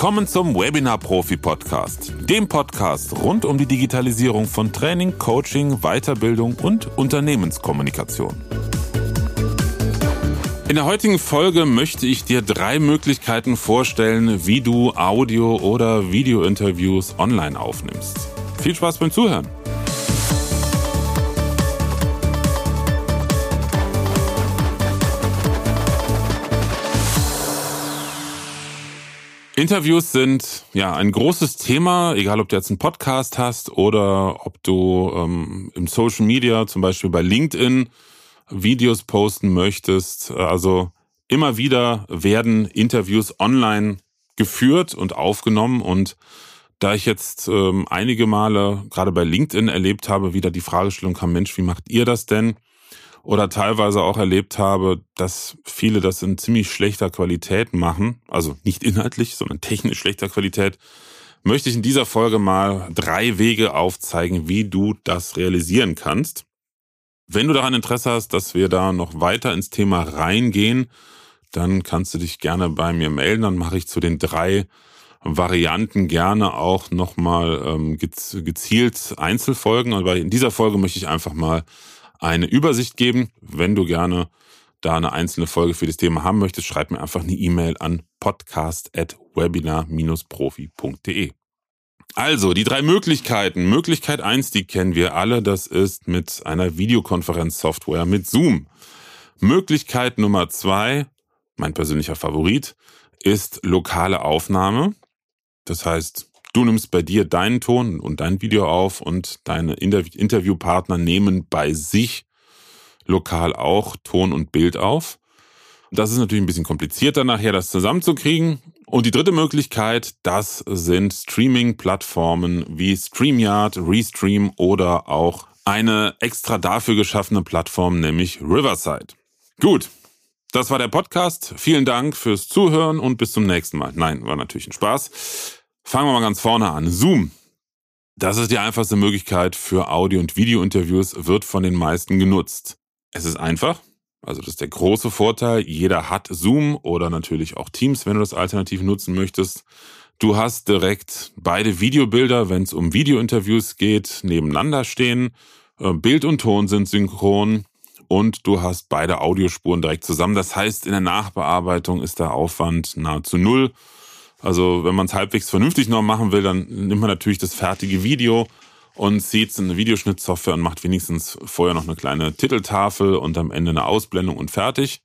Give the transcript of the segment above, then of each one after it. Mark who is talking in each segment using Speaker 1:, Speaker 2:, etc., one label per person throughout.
Speaker 1: Willkommen zum Webinar Profi Podcast, dem Podcast rund um die Digitalisierung von Training, Coaching, Weiterbildung und Unternehmenskommunikation. In der heutigen Folge möchte ich dir drei Möglichkeiten vorstellen, wie du Audio- oder Videointerviews online aufnimmst. Viel Spaß beim Zuhören! Interviews sind ja ein großes Thema, egal ob du jetzt einen Podcast hast oder ob du ähm, im Social Media, zum Beispiel bei LinkedIn, Videos posten möchtest. Also immer wieder werden Interviews online geführt und aufgenommen und da ich jetzt ähm, einige Male gerade bei LinkedIn erlebt habe, wieder die Fragestellung kam, Mensch, wie macht ihr das denn? Oder teilweise auch erlebt habe, dass viele das in ziemlich schlechter Qualität machen, also nicht inhaltlich, sondern technisch schlechter Qualität, möchte ich in dieser Folge mal drei Wege aufzeigen, wie du das realisieren kannst. Wenn du daran Interesse hast, dass wir da noch weiter ins Thema reingehen, dann kannst du dich gerne bei mir melden. Dann mache ich zu den drei Varianten gerne auch nochmal ähm, gezielt Einzelfolgen. Aber in dieser Folge möchte ich einfach mal eine Übersicht geben. Wenn du gerne da eine einzelne Folge für das Thema haben möchtest, schreib mir einfach eine E-Mail an podcast.webinar-profi.de. Also, die drei Möglichkeiten. Möglichkeit eins, die kennen wir alle, das ist mit einer Videokonferenzsoftware mit Zoom. Möglichkeit Nummer zwei, mein persönlicher Favorit, ist lokale Aufnahme. Das heißt, Du nimmst bei dir deinen Ton und dein Video auf und deine Interviewpartner nehmen bei sich lokal auch Ton und Bild auf. Das ist natürlich ein bisschen komplizierter nachher, das zusammenzukriegen. Und die dritte Möglichkeit, das sind Streaming-Plattformen wie StreamYard, Restream oder auch eine extra dafür geschaffene Plattform, nämlich Riverside. Gut, das war der Podcast. Vielen Dank fürs Zuhören und bis zum nächsten Mal. Nein, war natürlich ein Spaß. Fangen wir mal ganz vorne an. Zoom. Das ist die einfachste Möglichkeit für Audio- und Videointerviews, wird von den meisten genutzt. Es ist einfach, also das ist der große Vorteil. Jeder hat Zoom oder natürlich auch Teams, wenn du das alternativ nutzen möchtest. Du hast direkt beide Videobilder, wenn es um Videointerviews geht, nebeneinander stehen. Äh, Bild und Ton sind synchron und du hast beide Audiospuren direkt zusammen. Das heißt, in der Nachbearbeitung ist der Aufwand nahezu null. Also wenn man es halbwegs vernünftig noch machen will, dann nimmt man natürlich das fertige Video und zieht es in eine Videoschnittsoftware und macht wenigstens vorher noch eine kleine Titeltafel und am Ende eine Ausblendung und fertig.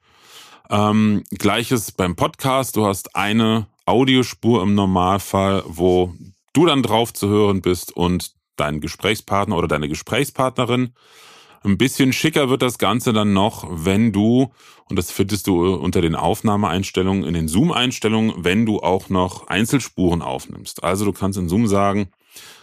Speaker 1: Ähm, Gleiches beim Podcast. Du hast eine Audiospur im Normalfall, wo du dann drauf zu hören bist und dein Gesprächspartner oder deine Gesprächspartnerin. Ein bisschen schicker wird das Ganze dann noch, wenn du, und das findest du unter den Aufnahmeeinstellungen, in den Zoom-Einstellungen, wenn du auch noch Einzelspuren aufnimmst. Also du kannst in Zoom sagen,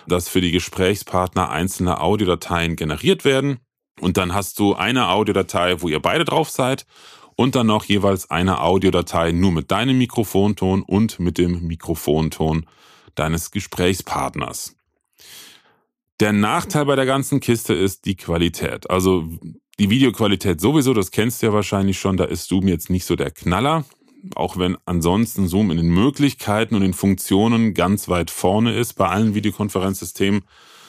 Speaker 1: dass für die Gesprächspartner einzelne Audiodateien generiert werden. Und dann hast du eine Audiodatei, wo ihr beide drauf seid und dann noch jeweils eine Audiodatei nur mit deinem Mikrofonton und mit dem Mikrofonton deines Gesprächspartners. Der Nachteil bei der ganzen Kiste ist die Qualität. Also die Videoqualität sowieso, das kennst du ja wahrscheinlich schon, da ist Zoom jetzt nicht so der Knaller. Auch wenn ansonsten Zoom in den Möglichkeiten und den Funktionen ganz weit vorne ist bei allen Videokonferenzsystemen.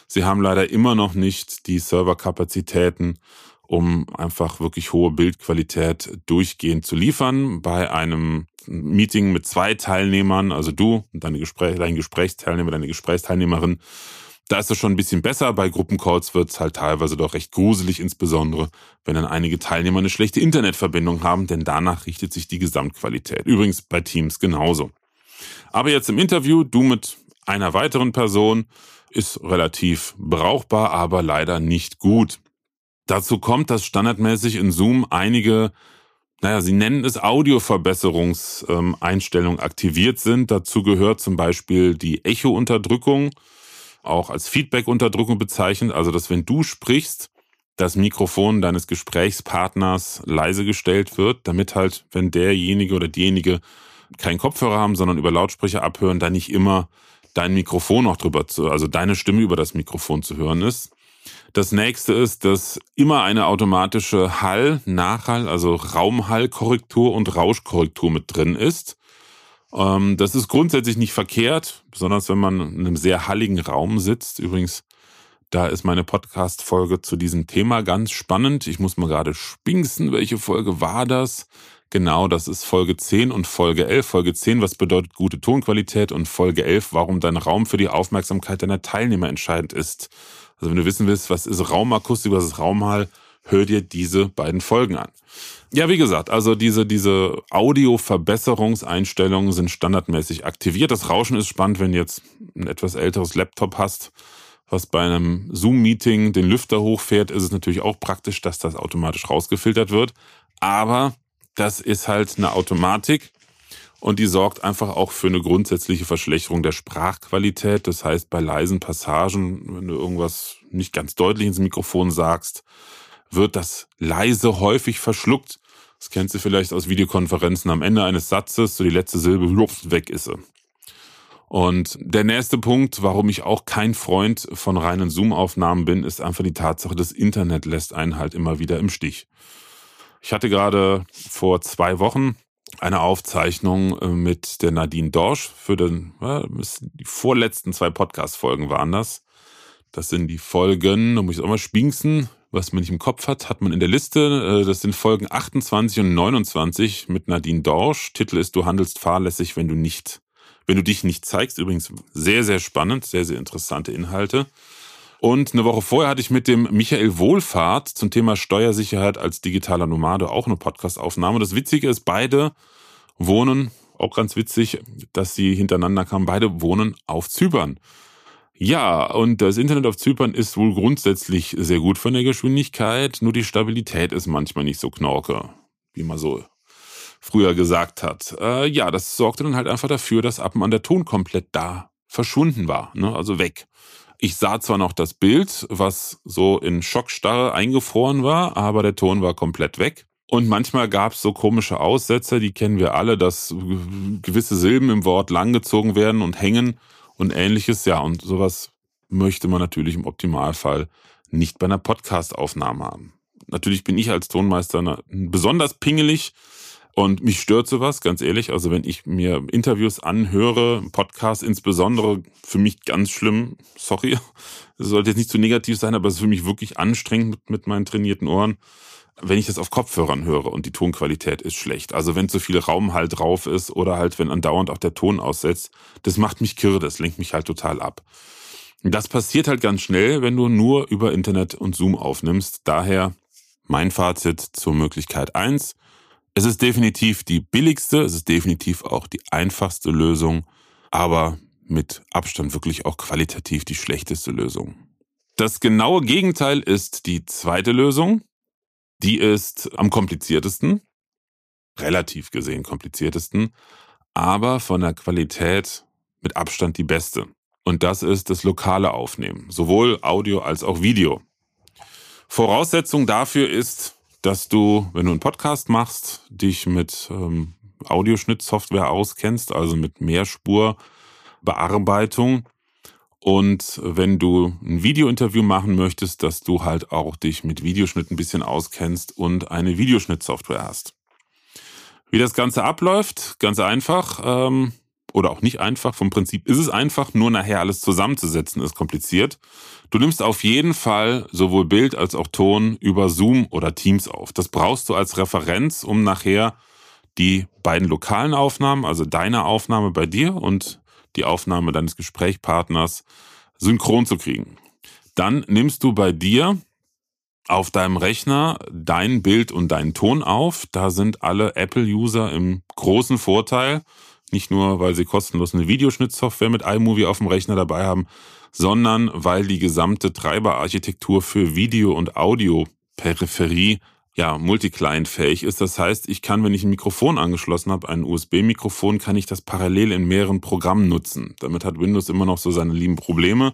Speaker 1: Sie haben leider immer noch nicht die Serverkapazitäten, um einfach wirklich hohe Bildqualität durchgehend zu liefern. Bei einem Meeting mit zwei Teilnehmern, also du und deine Gespräch, dein Gesprächsteilnehmer, deine Gesprächsteilnehmerin, da ist es schon ein bisschen besser. Bei Gruppencalls wird es halt teilweise doch recht gruselig, insbesondere wenn dann einige Teilnehmer eine schlechte Internetverbindung haben, denn danach richtet sich die Gesamtqualität. Übrigens bei Teams genauso. Aber jetzt im Interview, du mit einer weiteren Person, ist relativ brauchbar, aber leider nicht gut. Dazu kommt, dass standardmäßig in Zoom einige, naja, sie nennen es Audioverbesserungseinstellungen aktiviert sind. Dazu gehört zum Beispiel die Echo-Unterdrückung auch als Feedback-Unterdrückung bezeichnet. Also, dass wenn du sprichst, das Mikrofon deines Gesprächspartners leise gestellt wird, damit halt, wenn derjenige oder diejenige keinen Kopfhörer haben, sondern über Lautsprecher abhören, da nicht immer dein Mikrofon noch drüber zu, also deine Stimme über das Mikrofon zu hören ist. Das nächste ist, dass immer eine automatische Hall, Nachhall, also Raumhallkorrektur und Rauschkorrektur mit drin ist. Ähm, das ist grundsätzlich nicht verkehrt, besonders wenn man in einem sehr halligen Raum sitzt. Übrigens, da ist meine Podcast-Folge zu diesem Thema ganz spannend. Ich muss mal gerade spinksen, welche Folge war das? Genau, das ist Folge 10 und Folge 11. Folge 10, was bedeutet gute Tonqualität und Folge 11, warum dein Raum für die Aufmerksamkeit deiner Teilnehmer entscheidend ist. Also wenn du wissen willst, was ist Raumakustik, was ist Raumhall, hör dir diese beiden Folgen an. Ja, wie gesagt, also diese, diese Audio-Verbesserungseinstellungen sind standardmäßig aktiviert. Das Rauschen ist spannend, wenn du jetzt ein etwas älteres Laptop hast, was bei einem Zoom-Meeting den Lüfter hochfährt, ist es natürlich auch praktisch, dass das automatisch rausgefiltert wird. Aber das ist halt eine Automatik und die sorgt einfach auch für eine grundsätzliche Verschlechterung der Sprachqualität. Das heißt, bei leisen Passagen, wenn du irgendwas nicht ganz deutlich ins Mikrofon sagst, wird das leise häufig verschluckt. Das kennst du vielleicht aus Videokonferenzen am Ende eines Satzes, so die letzte Silbe weg ist sie. Und der nächste Punkt, warum ich auch kein Freund von reinen Zoom-Aufnahmen bin, ist einfach die Tatsache, das Internet lässt einen halt immer wieder im Stich. Ich hatte gerade vor zwei Wochen eine Aufzeichnung äh, mit der Nadine Dorsch für den, die vorletzten zwei Podcast-Folgen waren das. Das sind die Folgen, da muss ich auch mal spinksen, was man nicht im Kopf hat, hat man in der Liste. Äh, das sind Folgen 28 und 29 mit Nadine Dorsch. Titel ist Du handelst fahrlässig, wenn du nicht, wenn du dich nicht zeigst. Übrigens sehr, sehr spannend, sehr, sehr interessante Inhalte. Und eine Woche vorher hatte ich mit dem Michael Wohlfahrt zum Thema Steuersicherheit als digitaler Nomade auch eine Podcastaufnahme. Das Witzige ist, beide wohnen, auch ganz witzig, dass sie hintereinander kamen, beide wohnen auf Zypern. Ja, und das Internet auf Zypern ist wohl grundsätzlich sehr gut von der Geschwindigkeit, nur die Stabilität ist manchmal nicht so knorke, wie man so früher gesagt hat. Äh, ja, das sorgte dann halt einfach dafür, dass und an der Ton komplett da verschwunden war, ne? also weg. Ich sah zwar noch das Bild, was so in Schockstarre eingefroren war, aber der Ton war komplett weg. Und manchmal gab es so komische Aussetzer, die kennen wir alle, dass gewisse Silben im Wort langgezogen werden und hängen und ähnliches. Ja, und sowas möchte man natürlich im Optimalfall nicht bei einer Podcast-Aufnahme haben. Natürlich bin ich als Tonmeister besonders pingelig und mich stört sowas, ganz ehrlich. Also wenn ich mir Interviews anhöre, Podcasts insbesondere, für mich ganz schlimm, sorry, das sollte jetzt nicht zu negativ sein, aber es ist für mich wirklich anstrengend mit, mit meinen trainierten Ohren wenn ich das auf Kopfhörern höre und die Tonqualität ist schlecht. Also wenn zu viel Raum halt drauf ist oder halt wenn andauernd auch der Ton aussetzt, das macht mich kirre, das lenkt mich halt total ab. Das passiert halt ganz schnell, wenn du nur über Internet und Zoom aufnimmst. Daher mein Fazit zur Möglichkeit eins: Es ist definitiv die billigste, es ist definitiv auch die einfachste Lösung, aber mit Abstand wirklich auch qualitativ die schlechteste Lösung. Das genaue Gegenteil ist die zweite Lösung. Die ist am kompliziertesten, relativ gesehen kompliziertesten, aber von der Qualität mit Abstand die beste. Und das ist das lokale Aufnehmen, sowohl Audio als auch Video. Voraussetzung dafür ist, dass du, wenn du einen Podcast machst, dich mit ähm, Audioschnittsoftware auskennst, also mit Mehrspurbearbeitung und wenn du ein Videointerview machen möchtest, dass du halt auch dich mit Videoschnitt ein bisschen auskennst und eine Videoschnittsoftware hast. Wie das Ganze abläuft, ganz einfach, ähm, oder auch nicht einfach, vom Prinzip ist es einfach, nur nachher alles zusammenzusetzen ist kompliziert. Du nimmst auf jeden Fall sowohl Bild als auch Ton über Zoom oder Teams auf. Das brauchst du als Referenz, um nachher die beiden lokalen Aufnahmen, also deine Aufnahme bei dir und die Aufnahme deines Gesprächspartners synchron zu kriegen. Dann nimmst du bei dir auf deinem Rechner dein Bild und deinen Ton auf. Da sind alle Apple-User im großen Vorteil. Nicht nur, weil sie kostenlos eine Videoschnittsoftware mit iMovie auf dem Rechner dabei haben, sondern weil die gesamte Treiberarchitektur für Video- und Audio-Peripherie ja, multi-client-fähig ist. Das heißt, ich kann, wenn ich ein Mikrofon angeschlossen habe, ein USB-Mikrofon, kann ich das parallel in mehreren Programmen nutzen. Damit hat Windows immer noch so seine lieben Probleme.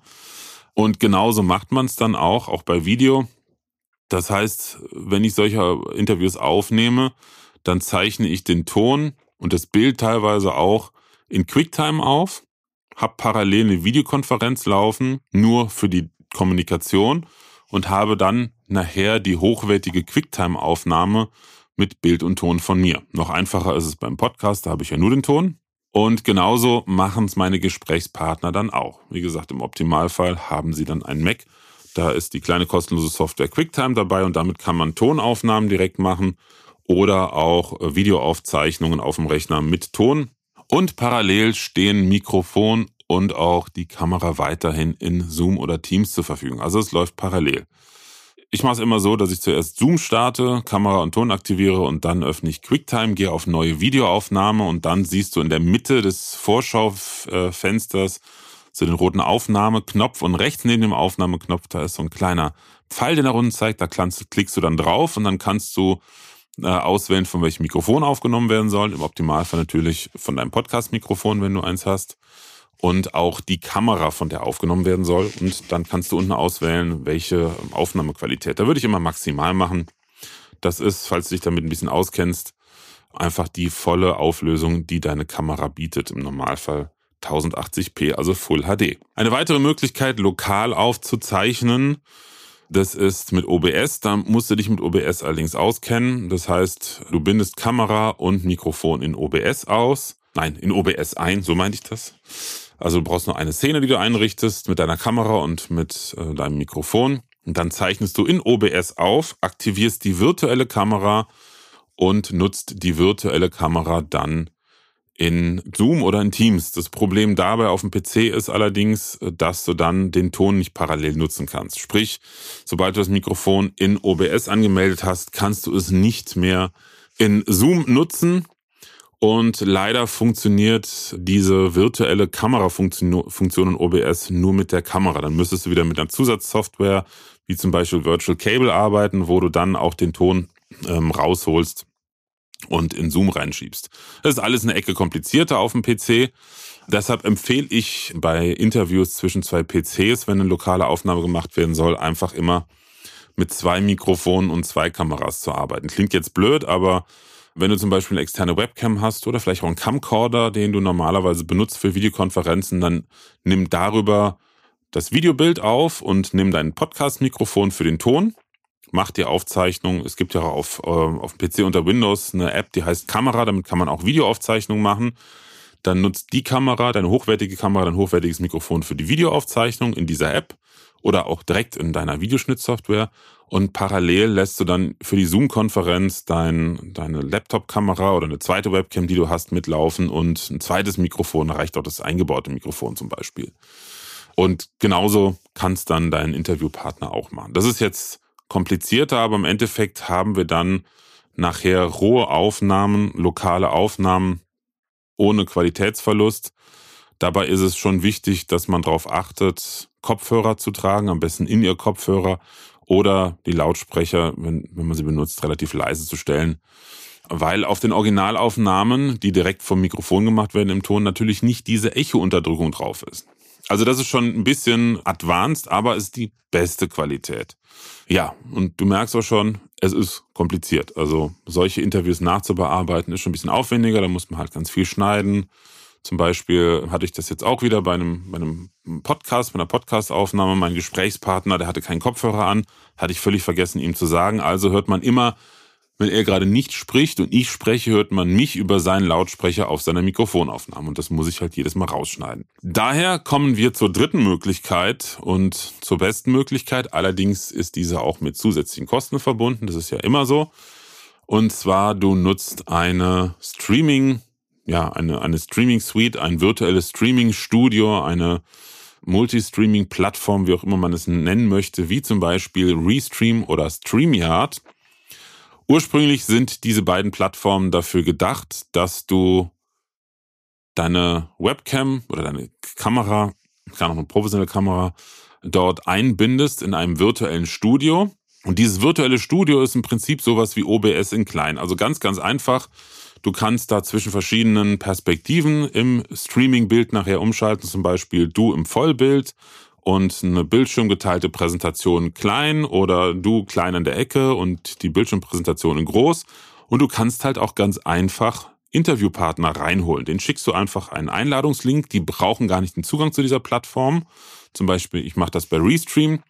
Speaker 1: Und genauso macht man es dann auch, auch bei Video. Das heißt, wenn ich solche Interviews aufnehme, dann zeichne ich den Ton und das Bild teilweise auch in QuickTime auf, habe parallel eine Videokonferenz laufen, nur für die Kommunikation und habe dann nachher die hochwertige Quicktime-Aufnahme mit Bild und Ton von mir. Noch einfacher ist es beim Podcast, da habe ich ja nur den Ton. Und genauso machen es meine Gesprächspartner dann auch. Wie gesagt, im Optimalfall haben sie dann einen Mac. Da ist die kleine kostenlose Software QuickTime dabei und damit kann man Tonaufnahmen direkt machen oder auch äh, Videoaufzeichnungen auf dem Rechner mit Ton. Und parallel stehen Mikrofon und auch die Kamera weiterhin in Zoom oder Teams zur Verfügung. Also es läuft parallel. Ich mache es immer so, dass ich zuerst Zoom starte, Kamera und Ton aktiviere und dann öffne ich QuickTime, gehe auf neue Videoaufnahme und dann siehst du in der Mitte des Vorschaufensters zu den roten Aufnahmeknopf und rechts neben dem Aufnahmeknopf, da ist so ein kleiner Pfeil, der nach unten zeigt, da klickst du dann drauf und dann kannst du äh, auswählen, von welchem Mikrofon aufgenommen werden soll. Im Optimalfall natürlich von deinem Podcast-Mikrofon, wenn du eins hast und auch die Kamera, von der aufgenommen werden soll. Und dann kannst du unten auswählen, welche Aufnahmequalität. Da würde ich immer maximal machen. Das ist, falls du dich damit ein bisschen auskennst, einfach die volle Auflösung, die deine Kamera bietet. Im Normalfall 1080p, also Full HD. Eine weitere Möglichkeit, lokal aufzuzeichnen, das ist mit OBS. Da musst du dich mit OBS allerdings auskennen. Das heißt, du bindest Kamera und Mikrofon in OBS aus. Nein, in OBS ein, so meinte ich das. Also du brauchst nur eine Szene, die du einrichtest mit deiner Kamera und mit äh, deinem Mikrofon. Und dann zeichnest du in OBS auf, aktivierst die virtuelle Kamera und nutzt die virtuelle Kamera dann in Zoom oder in Teams. Das Problem dabei auf dem PC ist allerdings, dass du dann den Ton nicht parallel nutzen kannst. Sprich, sobald du das Mikrofon in OBS angemeldet hast, kannst du es nicht mehr in Zoom nutzen. Und leider funktioniert diese virtuelle Kamerafunktion in OBS nur mit der Kamera. Dann müsstest du wieder mit einer Zusatzsoftware, wie zum Beispiel Virtual Cable arbeiten, wo du dann auch den Ton ähm, rausholst und in Zoom reinschiebst. Das ist alles eine Ecke komplizierter auf dem PC. Deshalb empfehle ich bei Interviews zwischen zwei PCs, wenn eine lokale Aufnahme gemacht werden soll, einfach immer mit zwei Mikrofonen und zwei Kameras zu arbeiten. Klingt jetzt blöd, aber wenn du zum Beispiel eine externe Webcam hast oder vielleicht auch einen Camcorder, den du normalerweise benutzt für Videokonferenzen, dann nimm darüber das Videobild auf und nimm dein Podcast-Mikrofon für den Ton. Mach die Aufzeichnung. Es gibt ja auf, äh, auf dem PC unter Windows eine App, die heißt Kamera. Damit kann man auch Videoaufzeichnungen machen. Dann nutzt die Kamera, deine hochwertige Kamera, dein hochwertiges Mikrofon für die Videoaufzeichnung in dieser App oder auch direkt in deiner Videoschnittsoftware und parallel lässt du dann für die Zoom-Konferenz dein, deine Laptop-Kamera oder eine zweite Webcam, die du hast, mitlaufen und ein zweites Mikrofon, reicht auch das eingebaute Mikrofon zum Beispiel. Und genauso kannst dann dein Interviewpartner auch machen. Das ist jetzt komplizierter, aber im Endeffekt haben wir dann nachher rohe Aufnahmen, lokale Aufnahmen ohne Qualitätsverlust. Dabei ist es schon wichtig, dass man darauf achtet, Kopfhörer zu tragen, am besten in ihr Kopfhörer oder die Lautsprecher, wenn, wenn man sie benutzt, relativ leise zu stellen. Weil auf den Originalaufnahmen, die direkt vom Mikrofon gemacht werden im Ton, natürlich nicht diese Echo-Unterdrückung drauf ist. Also das ist schon ein bisschen advanced, aber ist die beste Qualität. Ja, und du merkst auch schon, es ist kompliziert. Also solche Interviews nachzubearbeiten ist schon ein bisschen aufwendiger, da muss man halt ganz viel schneiden zum Beispiel hatte ich das jetzt auch wieder bei einem, bei einem Podcast, bei einer Podcastaufnahme. Mein Gesprächspartner, der hatte keinen Kopfhörer an, hatte ich völlig vergessen, ihm zu sagen. Also hört man immer, wenn er gerade nicht spricht und ich spreche, hört man mich über seinen Lautsprecher auf seiner Mikrofonaufnahme. Und das muss ich halt jedes Mal rausschneiden. Daher kommen wir zur dritten Möglichkeit und zur besten Möglichkeit. Allerdings ist diese auch mit zusätzlichen Kosten verbunden. Das ist ja immer so. Und zwar, du nutzt eine Streaming ja, eine, eine Streaming-Suite, ein virtuelles Streaming-Studio, eine Multi-Streaming-Plattform, wie auch immer man es nennen möchte, wie zum Beispiel Restream oder StreamYard. Ursprünglich sind diese beiden Plattformen dafür gedacht, dass du deine Webcam oder deine Kamera, kann auch eine professionelle Kamera, dort einbindest in einem virtuellen Studio. Und dieses virtuelle Studio ist im Prinzip sowas wie OBS in klein. Also ganz, ganz einfach. Du kannst da zwischen verschiedenen Perspektiven im Streaming-Bild nachher umschalten, zum Beispiel du im Vollbild und eine bildschirmgeteilte Präsentation klein oder du klein an der Ecke und die Bildschirmpräsentation in groß. Und du kannst halt auch ganz einfach Interviewpartner reinholen. Den schickst du einfach einen Einladungslink. Die brauchen gar nicht den Zugang zu dieser Plattform. Zum Beispiel, ich mache das bei Restream.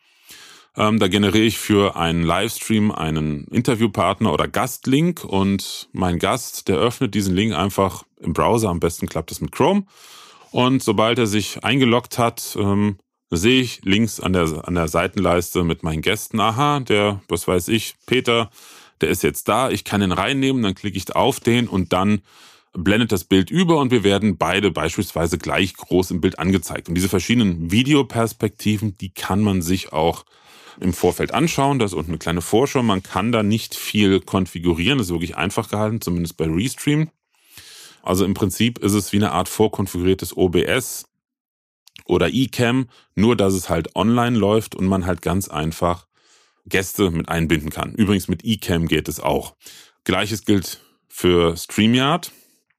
Speaker 1: Ähm, da generiere ich für einen Livestream einen Interviewpartner oder Gastlink und mein Gast, der öffnet diesen Link einfach im Browser. Am besten klappt es mit Chrome. Und sobald er sich eingeloggt hat, ähm, sehe ich links an der, an der Seitenleiste mit meinen Gästen, aha, der, was weiß ich, Peter, der ist jetzt da, ich kann ihn reinnehmen, dann klicke ich auf den und dann blendet das Bild über und wir werden beide beispielsweise gleich groß im Bild angezeigt. Und diese verschiedenen Videoperspektiven, die kann man sich auch im Vorfeld anschauen. Da ist unten eine kleine Vorschau. Man kann da nicht viel konfigurieren. Das ist wirklich einfach gehalten, zumindest bei Restream. Also im Prinzip ist es wie eine Art vorkonfiguriertes OBS oder eCam, nur dass es halt online läuft und man halt ganz einfach Gäste mit einbinden kann. Übrigens mit eCam geht es auch. Gleiches gilt für StreamYard.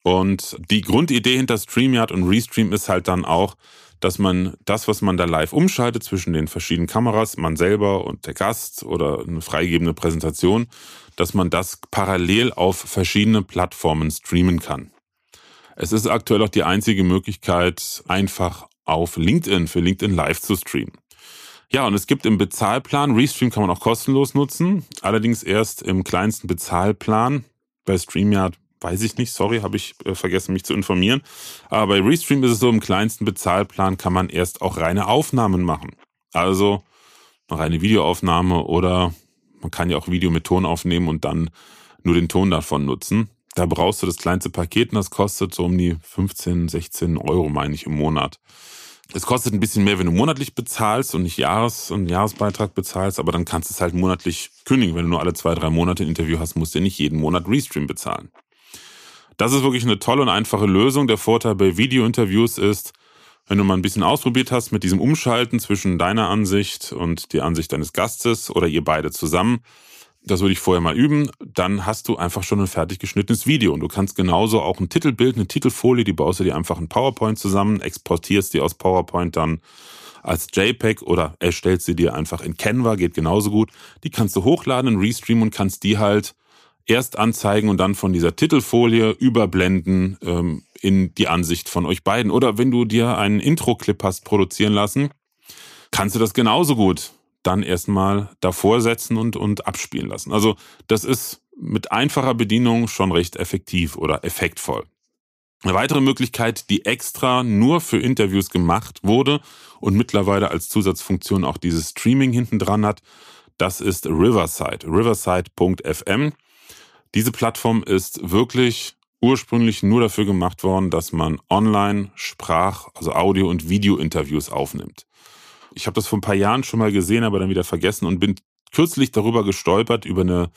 Speaker 1: Und die Grundidee hinter StreamYard und Restream ist halt dann auch, dass man das, was man da live umschaltet zwischen den verschiedenen Kameras, man selber und der Gast oder eine freigegebene Präsentation, dass man das parallel auf verschiedene Plattformen streamen kann. Es ist aktuell auch die einzige Möglichkeit, einfach auf LinkedIn für LinkedIn Live zu streamen. Ja, und es gibt im Bezahlplan, Restream kann man auch kostenlos nutzen, allerdings erst im kleinsten Bezahlplan. Bei StreamYard weiß ich nicht, sorry, habe ich äh, vergessen, mich zu informieren. Aber bei Restream ist es so, im kleinsten Bezahlplan kann man erst auch reine Aufnahmen machen. Also eine reine Videoaufnahme oder man kann ja auch Video mit Ton aufnehmen und dann nur den Ton davon nutzen. Da brauchst du das kleinste Paket und das kostet so um die 15, 16 Euro, meine ich, im Monat. Es kostet ein bisschen mehr, wenn du monatlich bezahlst und nicht Jahres- und Jahresbeitrag bezahlst, aber dann kannst du es halt monatlich kündigen. Wenn du nur alle zwei, drei Monate ein Interview hast, musst du ja nicht jeden Monat Restream bezahlen. Das ist wirklich eine tolle und einfache Lösung. Der Vorteil bei Video-Interviews ist, wenn du mal ein bisschen ausprobiert hast mit diesem Umschalten zwischen deiner Ansicht und der Ansicht deines Gastes oder ihr beide zusammen, das würde ich vorher mal üben, dann hast du einfach schon ein fertig geschnittenes Video. Und du kannst genauso auch ein Titelbild, eine Titelfolie, die baust du dir einfach in PowerPoint zusammen, exportierst die aus PowerPoint dann als JPEG oder erstellst sie dir einfach in Canva, geht genauso gut. Die kannst du hochladen in Restream und kannst die halt erst anzeigen und dann von dieser Titelfolie überblenden ähm, in die Ansicht von euch beiden. Oder wenn du dir einen Intro-Clip hast produzieren lassen, kannst du das genauso gut dann erstmal davor setzen und, und abspielen lassen. Also das ist mit einfacher Bedienung schon recht effektiv oder effektvoll. Eine weitere Möglichkeit, die extra nur für Interviews gemacht wurde und mittlerweile als Zusatzfunktion auch dieses Streaming hinten dran hat, das ist Riverside. Riverside.fm. Diese Plattform ist wirklich ursprünglich nur dafür gemacht worden, dass man online Sprach, also Audio- und Video-Interviews aufnimmt. Ich habe das vor ein paar Jahren schon mal gesehen, aber dann wieder vergessen und bin kürzlich darüber gestolpert, über eine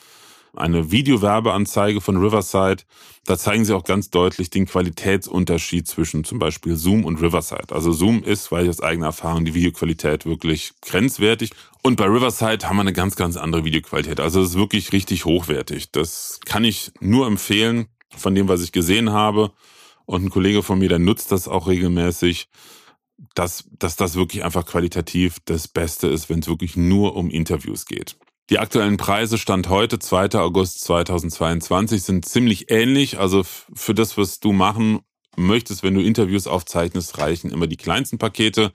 Speaker 1: eine Videowerbeanzeige von Riverside. Da zeigen sie auch ganz deutlich den Qualitätsunterschied zwischen zum Beispiel Zoom und Riverside. Also Zoom ist, weil ich aus eigener Erfahrung, die Videoqualität wirklich grenzwertig. Und bei Riverside haben wir eine ganz, ganz andere Videoqualität. Also es ist wirklich richtig hochwertig. Das kann ich nur empfehlen von dem, was ich gesehen habe. Und ein Kollege von mir, der nutzt das auch regelmäßig dass, dass das wirklich einfach qualitativ das Beste ist, wenn es wirklich nur um Interviews geht. Die aktuellen Preise Stand heute, 2. August 2022, sind ziemlich ähnlich. Also für das, was du machen möchtest, wenn du Interviews aufzeichnest, reichen immer die kleinsten Pakete.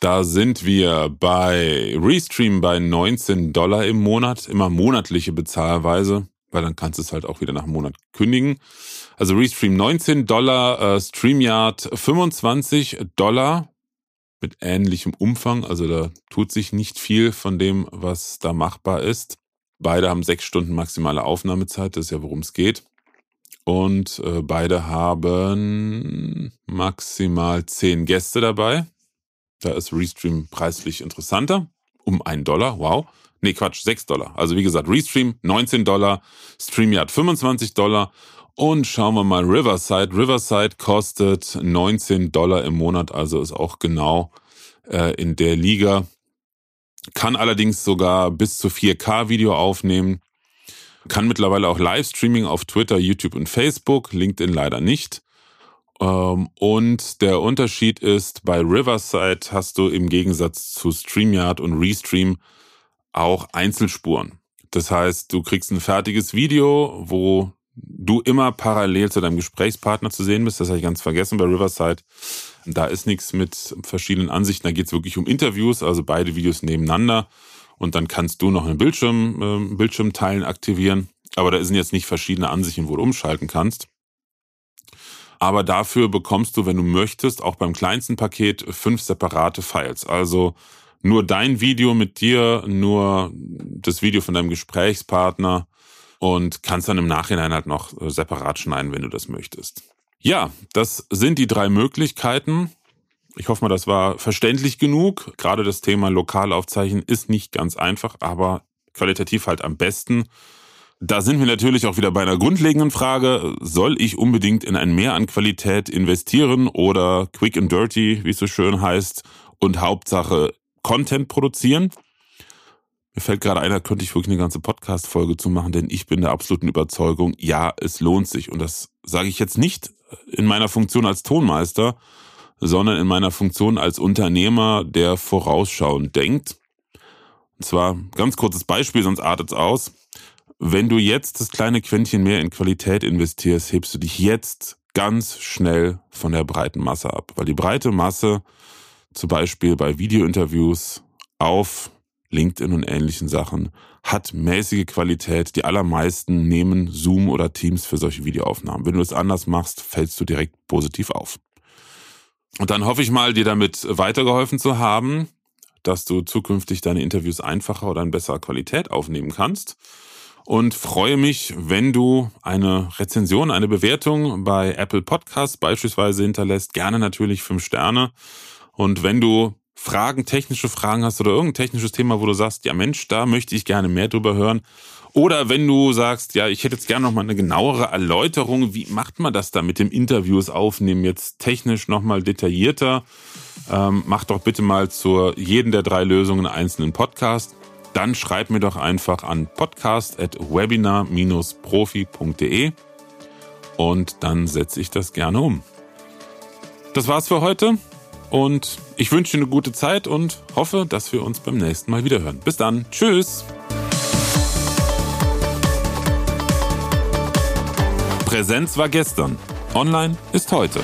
Speaker 1: Da sind wir bei Restream bei 19 Dollar im Monat, immer monatliche Bezahlweise, weil dann kannst du es halt auch wieder nach einem Monat kündigen. Also Restream 19 Dollar, äh, StreamYard 25 Dollar mit ähnlichem Umfang. Also da tut sich nicht viel von dem, was da machbar ist. Beide haben sechs Stunden maximale Aufnahmezeit, das ist ja worum es geht. Und äh, beide haben maximal zehn Gäste dabei. Da ist Restream preislich interessanter. Um einen Dollar, wow. Nee, Quatsch, sechs Dollar. Also wie gesagt, Restream 19 Dollar, StreamYard 25 Dollar und schauen wir mal Riverside. Riverside kostet 19 Dollar im Monat, also ist auch genau äh, in der Liga. Kann allerdings sogar bis zu 4K Video aufnehmen. Kann mittlerweile auch Livestreaming auf Twitter, YouTube und Facebook. LinkedIn leider nicht. Ähm, und der Unterschied ist, bei Riverside hast du im Gegensatz zu StreamYard und Restream auch Einzelspuren. Das heißt, du kriegst ein fertiges Video, wo du immer parallel zu deinem Gesprächspartner zu sehen bist. Das habe ich ganz vergessen bei Riverside. Da ist nichts mit verschiedenen Ansichten, da geht es wirklich um Interviews, also beide Videos nebeneinander. Und dann kannst du noch einen Bildschirm, äh, Bildschirmteilen aktivieren. Aber da sind jetzt nicht verschiedene Ansichten, wo du umschalten kannst. Aber dafür bekommst du, wenn du möchtest, auch beim kleinsten Paket fünf separate Files. Also nur dein Video mit dir, nur das Video von deinem Gesprächspartner und kannst dann im Nachhinein halt noch äh, separat schneiden, wenn du das möchtest. Ja, das sind die drei Möglichkeiten. Ich hoffe mal, das war verständlich genug. Gerade das Thema Lokalaufzeichnen ist nicht ganz einfach, aber qualitativ halt am besten. Da sind wir natürlich auch wieder bei einer grundlegenden Frage. Soll ich unbedingt in ein Mehr an Qualität investieren oder quick and dirty, wie es so schön heißt, und Hauptsache Content produzieren? Mir fällt gerade ein, da könnte ich wirklich eine ganze Podcast-Folge zu machen, denn ich bin der absoluten Überzeugung, ja, es lohnt sich. Und das sage ich jetzt nicht in meiner Funktion als Tonmeister, sondern in meiner Funktion als Unternehmer, der vorausschauend denkt. Und zwar ganz kurzes Beispiel, sonst artet es aus. Wenn du jetzt das kleine Quäntchen mehr in Qualität investierst, hebst du dich jetzt ganz schnell von der breiten Masse ab. Weil die breite Masse, zum Beispiel bei Videointerviews auf LinkedIn und ähnlichen Sachen, hat mäßige Qualität. Die allermeisten nehmen Zoom oder Teams für solche Videoaufnahmen. Wenn du es anders machst, fällst du direkt positiv auf. Und dann hoffe ich mal, dir damit weitergeholfen zu haben, dass du zukünftig deine Interviews einfacher oder in besserer Qualität aufnehmen kannst und freue mich, wenn du eine Rezension, eine Bewertung bei Apple Podcasts beispielsweise hinterlässt. Gerne natürlich fünf Sterne. Und wenn du Fragen, technische Fragen hast oder irgendein technisches Thema, wo du sagst, ja Mensch, da möchte ich gerne mehr drüber hören. Oder wenn du sagst, ja, ich hätte jetzt gerne nochmal eine genauere Erläuterung, wie macht man das da mit dem Interviews aufnehmen, jetzt technisch nochmal detaillierter, ähm, mach doch bitte mal zu jeden der drei Lösungen einen einzelnen Podcast dann schreib mir doch einfach an podcast.webinar-profi.de und dann setze ich das gerne um. Das war's für heute und ich wünsche eine gute Zeit und hoffe, dass wir uns beim nächsten Mal wieder hören. Bis dann. Tschüss. Präsenz war gestern. Online ist heute.